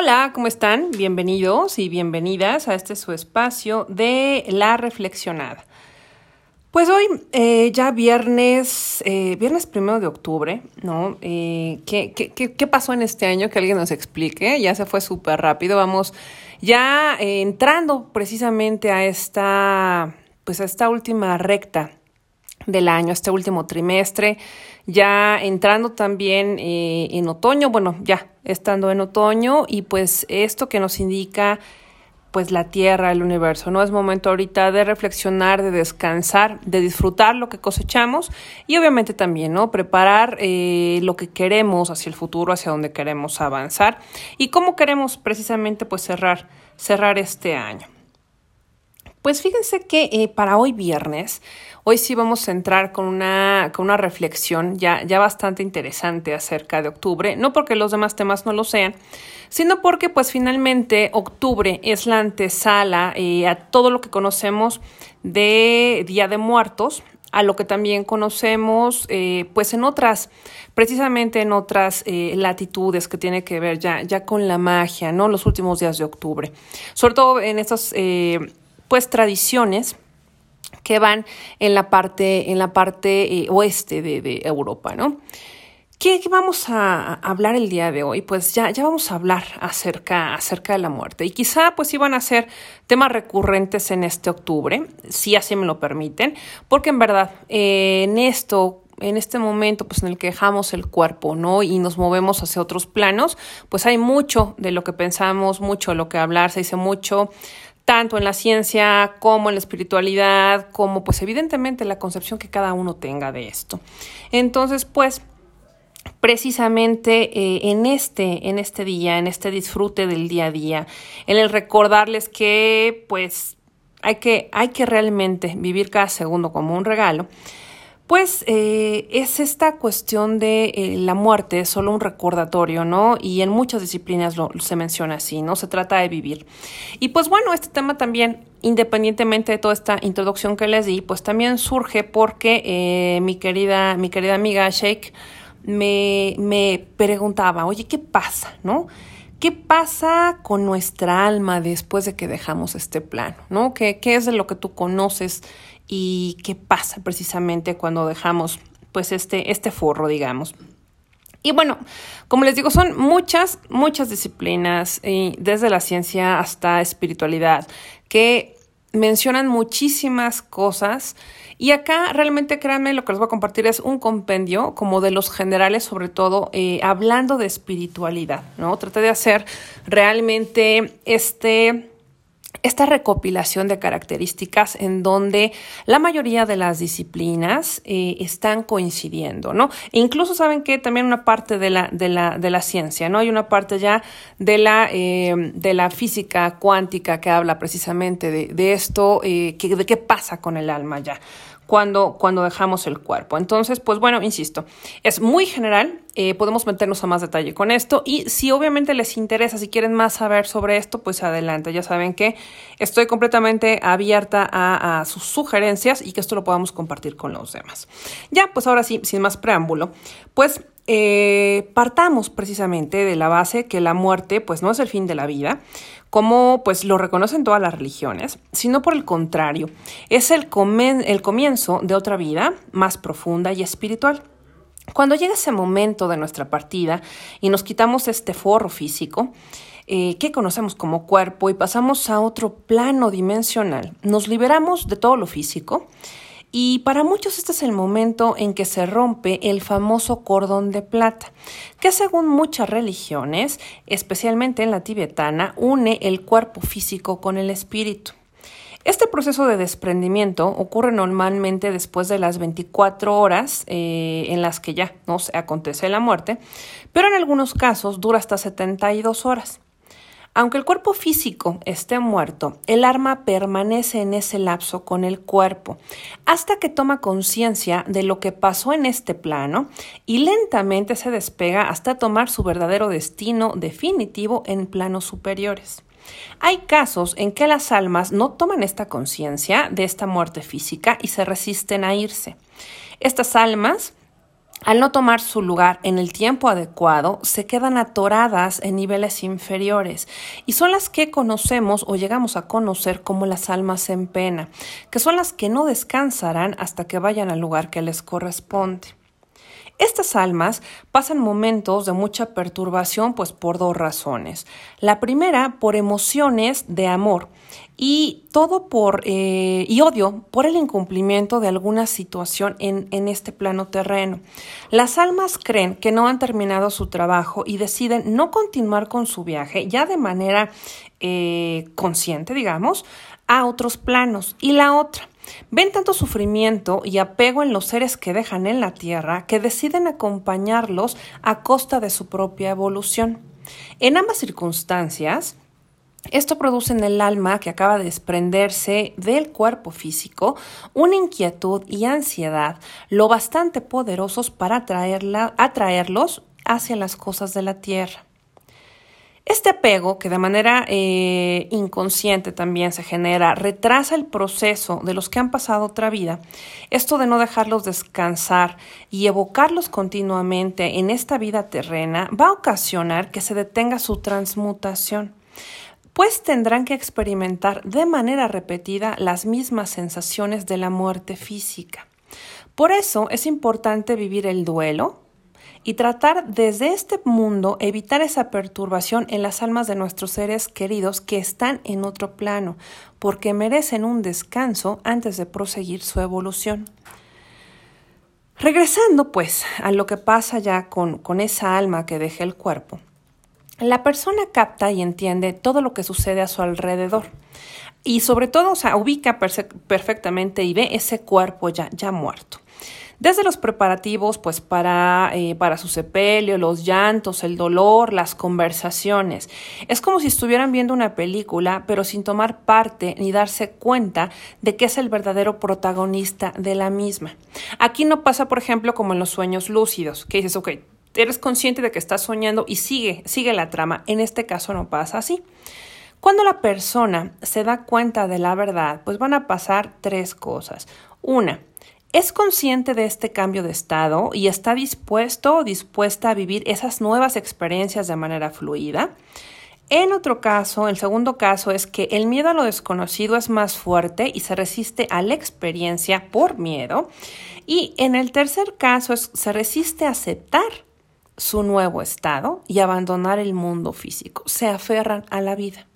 Hola, ¿cómo están? Bienvenidos y bienvenidas a este su espacio de La Reflexionada. Pues hoy, eh, ya viernes, eh, viernes primero de octubre, ¿no? Eh, ¿qué, qué, pasó en este año? Que alguien nos explique. Ya se fue súper rápido. Vamos ya entrando precisamente a esta, pues a esta última recta del año, este último trimestre, ya entrando también en otoño, bueno, ya estando en otoño y pues esto que nos indica pues la tierra, el universo, ¿no? Es momento ahorita de reflexionar, de descansar, de disfrutar lo que cosechamos y obviamente también, ¿no? Preparar eh, lo que queremos hacia el futuro, hacia donde queremos avanzar y cómo queremos precisamente pues cerrar, cerrar este año. Pues fíjense que eh, para hoy viernes, hoy sí vamos a entrar con una, con una reflexión ya, ya bastante interesante acerca de octubre, no porque los demás temas no lo sean, sino porque pues finalmente octubre es la antesala eh, a todo lo que conocemos de Día de Muertos, a lo que también conocemos eh, pues en otras, precisamente en otras latitudes que tiene que ver ya, ya con la magia, ¿no? Los últimos días de octubre. Sobre todo en estas pues tradiciones que van en la parte, en la parte eh, oeste de, Europa, ¿no? ¿Qué, vamos a hablar el día de hoy? Pues ya, ya vamos a hablar acerca, acerca de la muerte. Y quizá pues iban a ser temas recurrentes en este octubre, si así me lo permiten, porque en verdad eh, en esto en este momento pues en el que dejamos el cuerpo, ¿no? Y nos movemos hacia otros planos, pues hay mucho de lo que pensamos, mucho de lo que hablar, se dice mucho tanto en la ciencia como en la espiritualidad, como pues evidentemente la concepción que cada uno tenga de esto. Entonces, pues precisamente eh, en este en este día, en este disfrute del día a día, en el recordarles que pues hay que hay que realmente vivir cada segundo como un regalo pues eh, es esta cuestión de eh, la muerte, es solo un recordatorio, ¿no? Y en muchas disciplinas se menciona así, ¿no? Se trata de vivir. Y pues bueno, este tema también, independientemente de toda esta introducción que les di, pues también surge porque eh, mi, querida, mi querida amiga Sheikh me, me preguntaba, oye, ¿qué pasa, no? ¿Qué pasa con nuestra alma después de que dejamos este plano? ¿no? ¿Qué, ¿Qué es de lo que tú conoces y qué pasa precisamente cuando dejamos pues este, este forro, digamos. Y bueno, como les digo, son muchas, muchas disciplinas, desde la ciencia hasta espiritualidad, que mencionan muchísimas cosas. Y acá realmente créanme, lo que les voy a compartir es un compendio como de los generales, sobre todo eh, hablando de espiritualidad, ¿no? Traté de hacer realmente este esta recopilación de características en donde la mayoría de las disciplinas eh, están coincidiendo, ¿no? E incluso saben que también una parte de la, de la, de la ciencia, ¿no? Hay una parte ya de la, eh, de la física cuántica que habla precisamente de, de esto, eh, que, de qué pasa con el alma ya cuando, cuando dejamos el cuerpo. Entonces, pues bueno, insisto, es muy general, eh, podemos meternos a más detalle con esto y si obviamente les interesa, si quieren más saber sobre esto, pues adelante, ya saben que estoy completamente abierta a, sus sugerencias y que esto lo podamos compartir con los demás. Ya, pues ahora sí, sin más preámbulo, pues eh, partamos precisamente de la base que la muerte pues no es el fin de la vida, como pues lo reconocen todas las religiones, sino por el contrario, es el, el comienzo de otra vida más profunda y espiritual. Cuando llega ese momento de nuestra partida y nos quitamos este forro físico, eh, que conocemos como cuerpo y pasamos a otro plano dimensional, nos liberamos de todo lo físico y para muchos este es el momento en que se rompe el famoso cordón de plata, que según muchas religiones, especialmente en la tibetana, une el cuerpo físico con el espíritu. Este proceso de desprendimiento ocurre normalmente después de las 24 horas eh, en las que ya no se acontece la muerte, pero en algunos casos dura hasta 72 horas. Aunque el cuerpo físico esté muerto, el alma permanece en ese lapso con el cuerpo hasta que toma conciencia de lo que pasó en este plano y lentamente se despega hasta tomar su verdadero destino definitivo en planos superiores. Hay casos en que las almas no toman esta conciencia de esta muerte física y se resisten a irse. Estas almas al no tomar su lugar en el tiempo adecuado, se quedan atoradas en niveles inferiores y son las que conocemos o llegamos a conocer como las almas en pena, que son las que no descansarán hasta que vayan al lugar que les corresponde. Estas almas pasan momentos de mucha perturbación pues por dos razones. La primera por emociones de amor y todo por eh, y odio por el incumplimiento de alguna situación en, en, este plano terreno. Las almas creen que no han terminado su trabajo y deciden no continuar con su viaje ya de manera eh, consciente, digamos, a otros planos. Y la otra, ven tanto sufrimiento y apego en los seres que dejan en la tierra que deciden acompañarlos a costa de su propia evolución. En ambas circunstancias, esto produce en el alma que acaba de desprenderse del cuerpo físico una inquietud y ansiedad lo bastante poderosos para atraerla, atraerlos hacia las cosas de la tierra. Este apego, que de manera eh, inconsciente también se genera, retrasa el proceso de los que han pasado otra vida. Esto de no dejarlos descansar y evocarlos continuamente en esta vida terrena va a ocasionar que se detenga su transmutación pues tendrán que experimentar de manera repetida las mismas sensaciones de la muerte física. Por eso es importante vivir el duelo y tratar desde este mundo evitar esa perturbación en las almas de nuestros seres queridos que están en otro plano, porque merecen un descanso antes de proseguir su evolución. Regresando pues a lo que pasa ya con, con esa alma que deja el cuerpo, la persona capta y entiende todo lo que sucede a su alrededor. Y sobre todo, o sea, ubica perfectamente y ve ese cuerpo ya, ya muerto. Desde los preparativos, pues para, eh, para su sepelio, los llantos, el dolor, las conversaciones. Es como si estuvieran viendo una película, pero sin tomar parte ni darse cuenta de que es el verdadero protagonista de la misma. Aquí no pasa, por ejemplo, como en los sueños lúcidos, que dices, ok, eres consciente de que estás soñando y sigue, sigue la trama. En este caso no pasa así. Cuando la persona se da cuenta de la verdad, pues van a pasar tres cosas. Una, es consciente de este cambio de estado y está dispuesto o dispuesta a vivir esas nuevas experiencias de manera fluida. En otro caso, el segundo caso es que el miedo a lo desconocido es más fuerte y se resiste a la experiencia por miedo. Y en el tercer caso es se resiste a aceptar su nuevo estado y abandonar el mundo físico. Se aferran a la vida.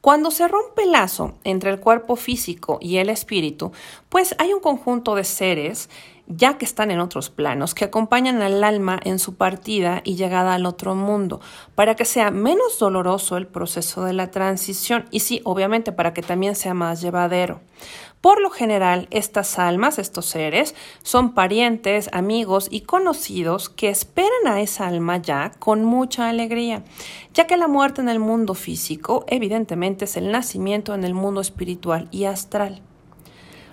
Cuando se rompe el lazo entre el cuerpo físico y el espíritu, pues hay un conjunto de seres, ya que están en otros planos, que acompañan al alma en su partida y llegada al otro mundo, para que sea menos doloroso el proceso de la transición y sí, obviamente, para que también sea más llevadero. Por lo general, estas almas, estos seres, son parientes, amigos y conocidos que esperan a esa alma ya con mucha alegría, ya que la muerte en el mundo físico evidentemente es el nacimiento en el mundo espiritual y astral.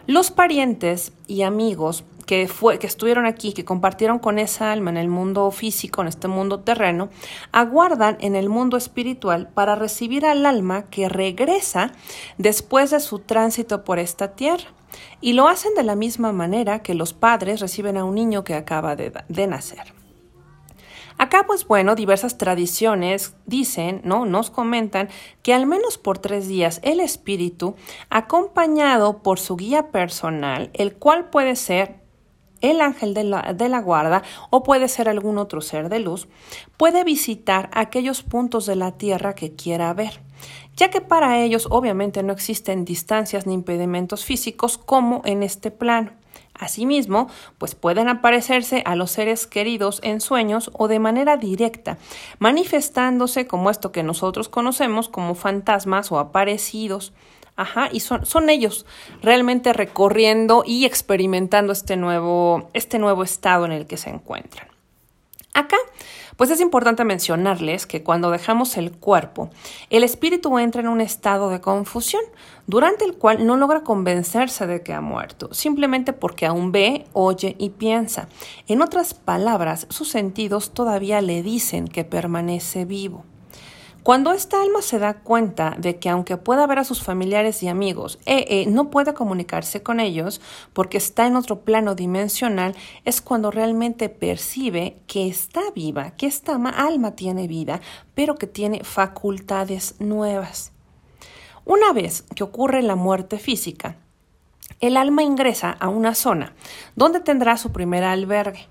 Los parientes y amigos que, fue, que estuvieron aquí, que compartieron con esa alma en el mundo físico, en este mundo terreno, aguardan en el mundo espiritual para recibir al alma que regresa después de su tránsito por esta tierra. Y lo hacen de la misma manera que los padres reciben a un niño que acaba de, de nacer. Acá, pues bueno, diversas tradiciones dicen, ¿no? Nos comentan que al menos por tres días el espíritu, acompañado por su guía personal, el cual puede ser el ángel de la, de la, guarda o puede ser algún otro ser de luz, puede visitar aquellos puntos de la tierra que quiera ver, ya que para ellos obviamente no existen distancias ni impedimentos físicos como en este plano. Asimismo, pues pueden aparecerse a los seres queridos en sueños o de manera directa, manifestándose como esto que nosotros conocemos como fantasmas o aparecidos. Ajá, y son, son ellos realmente recorriendo y experimentando este nuevo, este nuevo estado en el que se encuentran. Acá, pues es importante mencionarles que cuando dejamos el cuerpo, el espíritu entra en un estado de confusión, durante el cual no logra convencerse de que ha muerto, simplemente porque aún ve, oye y piensa. En otras palabras, sus sentidos todavía le dicen que permanece vivo. Cuando esta alma se da cuenta de que aunque pueda ver a sus familiares y amigos, eh, eh, no puede comunicarse con ellos porque está en otro plano dimensional, es cuando realmente percibe que está viva, que esta alma tiene vida, pero que tiene facultades nuevas. Una vez que ocurre la muerte física, el alma ingresa a una zona donde tendrá su primer albergue,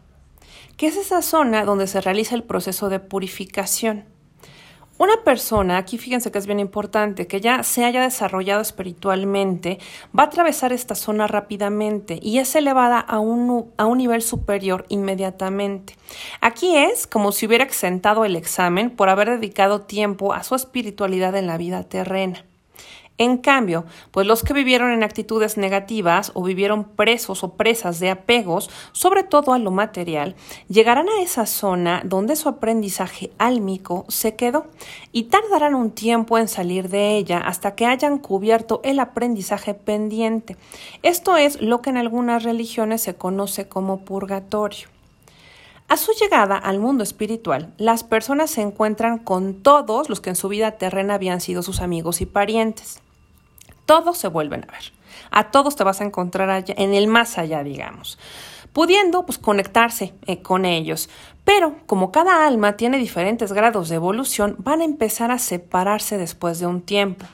que es esa zona donde se realiza el proceso de purificación. Una persona, aquí fíjense que es bien importante, que ya se haya desarrollado espiritualmente, va a atravesar esta zona rápidamente y es elevada a un, a un nivel superior inmediatamente. Aquí es como si hubiera exentado el examen por haber dedicado tiempo a su espiritualidad en la vida terrena. En cambio, pues los que vivieron en actitudes negativas o vivieron presos o presas de apegos, sobre todo a lo material, llegarán a esa zona donde su aprendizaje álmico se quedó y tardarán un tiempo en salir de ella hasta que hayan cubierto el aprendizaje pendiente. Esto es lo que en algunas religiones se conoce como purgatorio. A su llegada al mundo espiritual, las personas se encuentran con todos los que en su vida terrena habían sido sus amigos y parientes todos se vuelven a ver. A todos te vas a encontrar en el más allá, digamos, pudiendo pues, conectarse eh, con ellos. Pero como cada alma tiene diferentes grados de evolución, van a empezar a separarse después de un tiempo.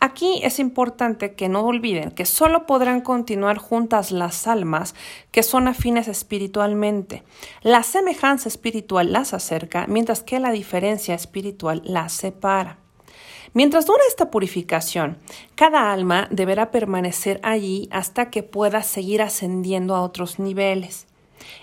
Aquí es importante que no olviden que solo podrán continuar juntas las almas que son afines espiritualmente. La semejanza espiritual las acerca, mientras que la diferencia espiritual las separa. Mientras dura esta purificación, cada alma deberá permanecer allí hasta que pueda seguir ascendiendo a otros niveles.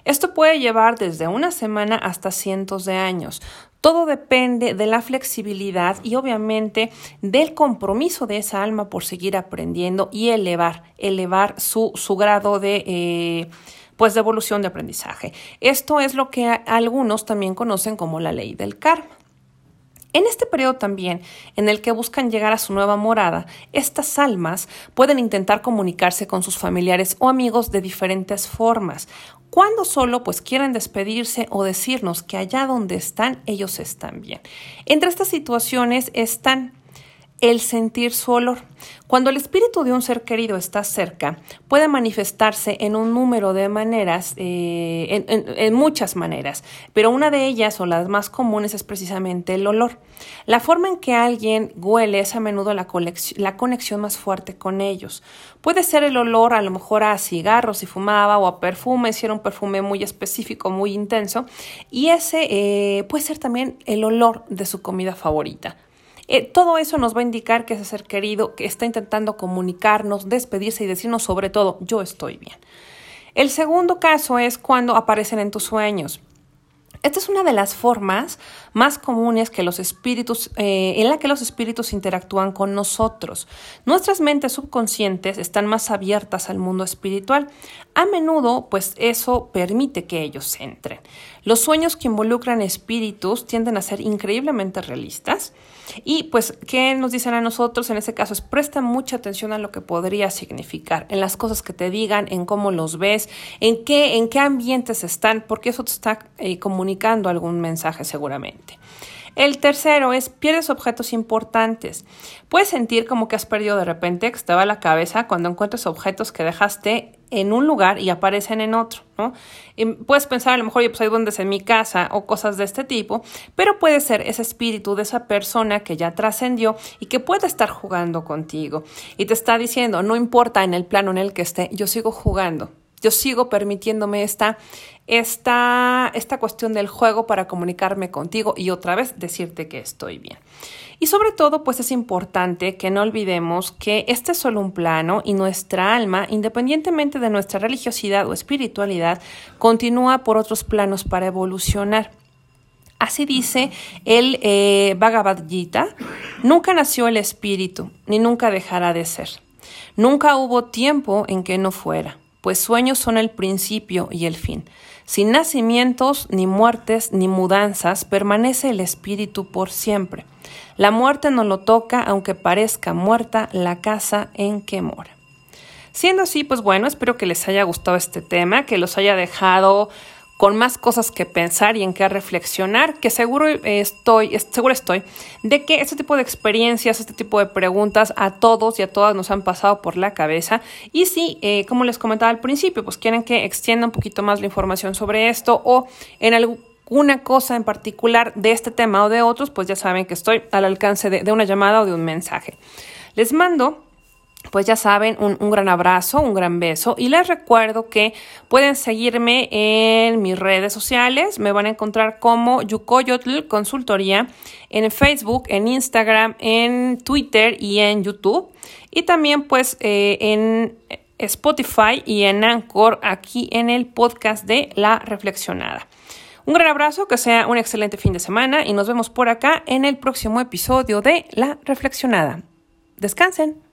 Esto puede llevar desde una semana hasta cientos de años. Todo depende de la flexibilidad y obviamente del compromiso de esa alma por seguir aprendiendo y elevar, elevar su, su grado de... Eh, pues de evolución de aprendizaje. Esto es lo que algunos también conocen como la ley del karma. En este periodo también, en el que buscan llegar a su nueva morada, estas almas pueden intentar comunicarse con sus familiares o amigos de diferentes formas. Cuando solo pues quieren despedirse o decirnos que allá donde están ellos están bien. Entre estas situaciones están el sentir su olor. Cuando el espíritu de un ser querido está cerca, puede manifestarse en un número de maneras, eh, en, muchas maneras, pero una de ellas o las más comunes es precisamente el olor. La forma en que alguien huele es a menudo la, conexión más fuerte con ellos. Puede ser el olor a lo mejor a cigarros si fumaba o a perfume si era un perfume muy específico, muy intenso, y ese eh, puede ser también el olor de su comida favorita. Eh, todo eso nos va a indicar que ese ser querido que está intentando comunicarnos, despedirse y decirnos sobre todo, yo estoy bien. El segundo caso es cuando aparecen en tus sueños. Esta es una de las formas más comunes que los espíritus, eh, en la que los espíritus interactúan con nosotros. Nuestras mentes subconscientes están más abiertas al mundo espiritual. A menudo, pues eso permite que ellos entren. Los sueños que involucran espíritus tienden a ser increíblemente realistas. Y pues, ¿qué nos dicen a nosotros? En ese caso es presta mucha atención a lo que podría significar, en las cosas que te digan, en cómo los ves, en qué, en qué ambientes están, porque eso te está eh, comunicando algún mensaje seguramente. El tercero es pierdes objetos importantes. Puedes sentir como que has perdido de repente, que te va la cabeza cuando encuentras objetos que dejaste en un lugar y aparecen en otro, ¿no? puedes pensar a lo mejor, pues hay duendes en mi casa o cosas de este tipo, pero puede ser ese espíritu de esa persona que ya trascendió y que puede estar jugando contigo y te está diciendo, no importa en el plano en el que esté, yo sigo jugando, yo sigo permitiéndome esta, esta, esta cuestión del juego para comunicarme contigo y otra vez decirte que estoy bien. Y sobre todo, pues es importante que no olvidemos que este es solo un plano y nuestra alma, independientemente de nuestra religiosidad o espiritualidad, continúa por otros planos para evolucionar. Así dice el eh, Bhagavad Gita, nunca nació el espíritu, ni nunca dejará de ser. Nunca hubo tiempo en que no fuera pues sueños son el principio y el fin. Sin nacimientos, ni muertes, ni mudanzas, permanece el espíritu por siempre. La muerte no lo toca, aunque parezca muerta la casa en que mora. Siendo así, pues bueno, espero que les haya gustado este tema, que los haya dejado con más cosas que pensar y en qué reflexionar, que seguro estoy, seguro estoy de que este tipo de experiencias, este tipo de preguntas a todos y a todas nos han pasado por la cabeza. Y si, eh, como les comentaba al principio, pues quieren que extienda un poquito más la información sobre esto o en alguna cosa en particular de este tema o de otros, pues ya saben que estoy al alcance de una llamada o de un mensaje. Les mando pues ya saben, un, gran abrazo, un gran beso y les recuerdo que pueden seguirme en mis redes sociales, me van a encontrar como Yukoyotl Consultoría en Facebook, en Instagram, en Twitter y en YouTube y también pues eh, en Spotify y en Anchor aquí en el podcast de La Reflexionada. Un gran abrazo, que sea un excelente fin de semana y nos vemos por acá en el próximo episodio de La Reflexionada. Descansen.